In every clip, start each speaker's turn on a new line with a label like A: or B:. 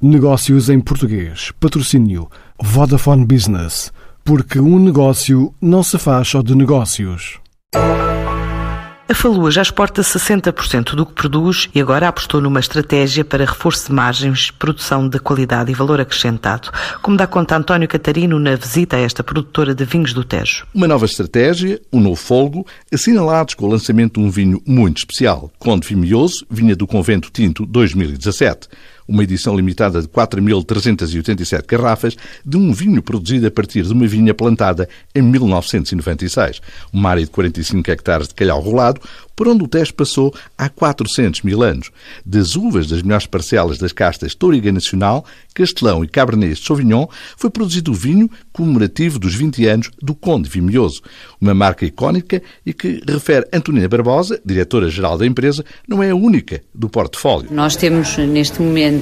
A: Negócios em português. Patrocínio Vodafone Business. Porque um negócio não se faz só de negócios.
B: A Falua já exporta 60% do que produz e agora apostou numa estratégia para reforço de margens, produção de qualidade e valor acrescentado, como dá conta António Catarino na visita a esta produtora de vinhos do Tejo.
C: Uma nova estratégia, um novo folgo, assinalados com o lançamento de um vinho muito especial, Conde Vimioso, vinha do Convento Tinto 2017 uma edição limitada de 4.387 garrafas de um vinho produzido a partir de uma vinha plantada em 1996. Uma área de 45 hectares de calhau rolado, por onde o teste passou há 400 mil anos. Das uvas das melhores parcelas das castas Toriga Nacional, Castelão e Cabernet Sauvignon, foi produzido o vinho comemorativo dos 20 anos do Conde Vimioso, uma marca icónica e que, refere Antonina Barbosa, diretora-geral da empresa, não é a única do portfólio.
D: Nós temos, neste momento,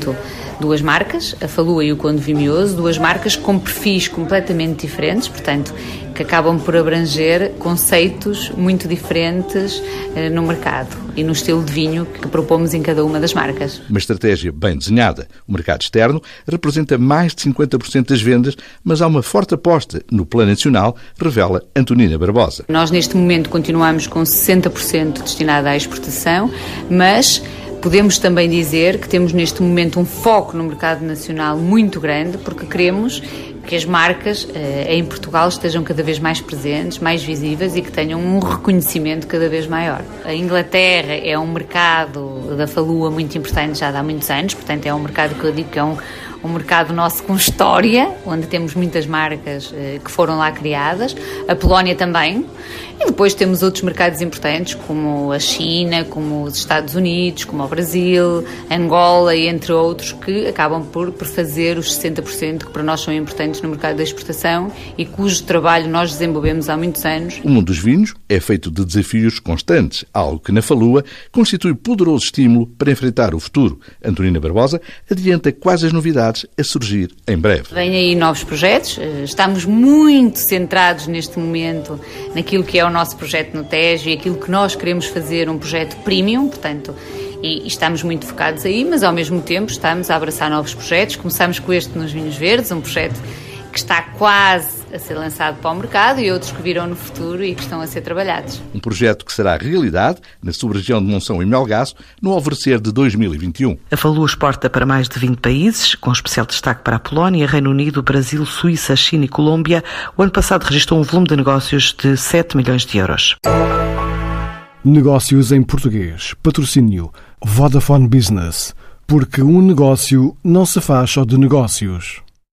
D: duas marcas, a Falua e o Conde Vimioso, duas marcas com perfis completamente diferentes, portanto, que acabam por abranger conceitos muito diferentes eh, no mercado e no estilo de vinho que propomos em cada uma das marcas.
C: Uma estratégia bem desenhada. O mercado externo representa mais de 50% das vendas, mas há uma forte aposta no plano nacional, revela Antonina Barbosa.
D: Nós, neste momento, continuamos com 60% destinado à exportação, mas Podemos também dizer que temos neste momento um foco no mercado nacional muito grande, porque queremos que as marcas eh, em Portugal estejam cada vez mais presentes, mais visíveis e que tenham um reconhecimento cada vez maior. A Inglaterra é um mercado da falua muito importante já há muitos anos, portanto é um mercado que eu digo que é um um mercado nosso com história, onde temos muitas marcas eh, que foram lá criadas, a Polónia também, e depois temos outros mercados importantes, como a China, como os Estados Unidos, como o Brasil, Angola e entre outros, que acabam por, por fazer os 60% que para nós são importantes no mercado da exportação e cujo trabalho nós desenvolvemos há muitos anos.
C: O mundo dos vinhos é feito de desafios constantes, algo que na Falua constitui poderoso estímulo para enfrentar o futuro. Antonina Barbosa adianta quais as novidades novidades a surgir em breve.
D: Vêm aí novos projetos, eh, estamos muito centrados neste momento naquilo que é o nosso projeto no Tejo e aquilo que nós queremos fazer, um projeto premium, portanto, e, estamos muito focados aí, mas ao mesmo tempo estamos a abraçar novos projetos. Começamos com este nos Vinhos Verdes, um projeto que está quase a ser lançado para o mercado e outros que virão no futuro e que estão a ser trabalhados.
C: Um projeto que será realidade na sub-região de Monção e Melgaço no alvorecer de 2021.
B: A Falua exporta para mais de 20 países, com especial destaque para a Polónia, Reino Unido, Brasil, Suíça, China e Colômbia. O ano passado registrou um volume de negócios de 7 milhões de euros.
A: Negócios em português. Patrocínio Vodafone Business. Porque um negócio não se faz só de negócios.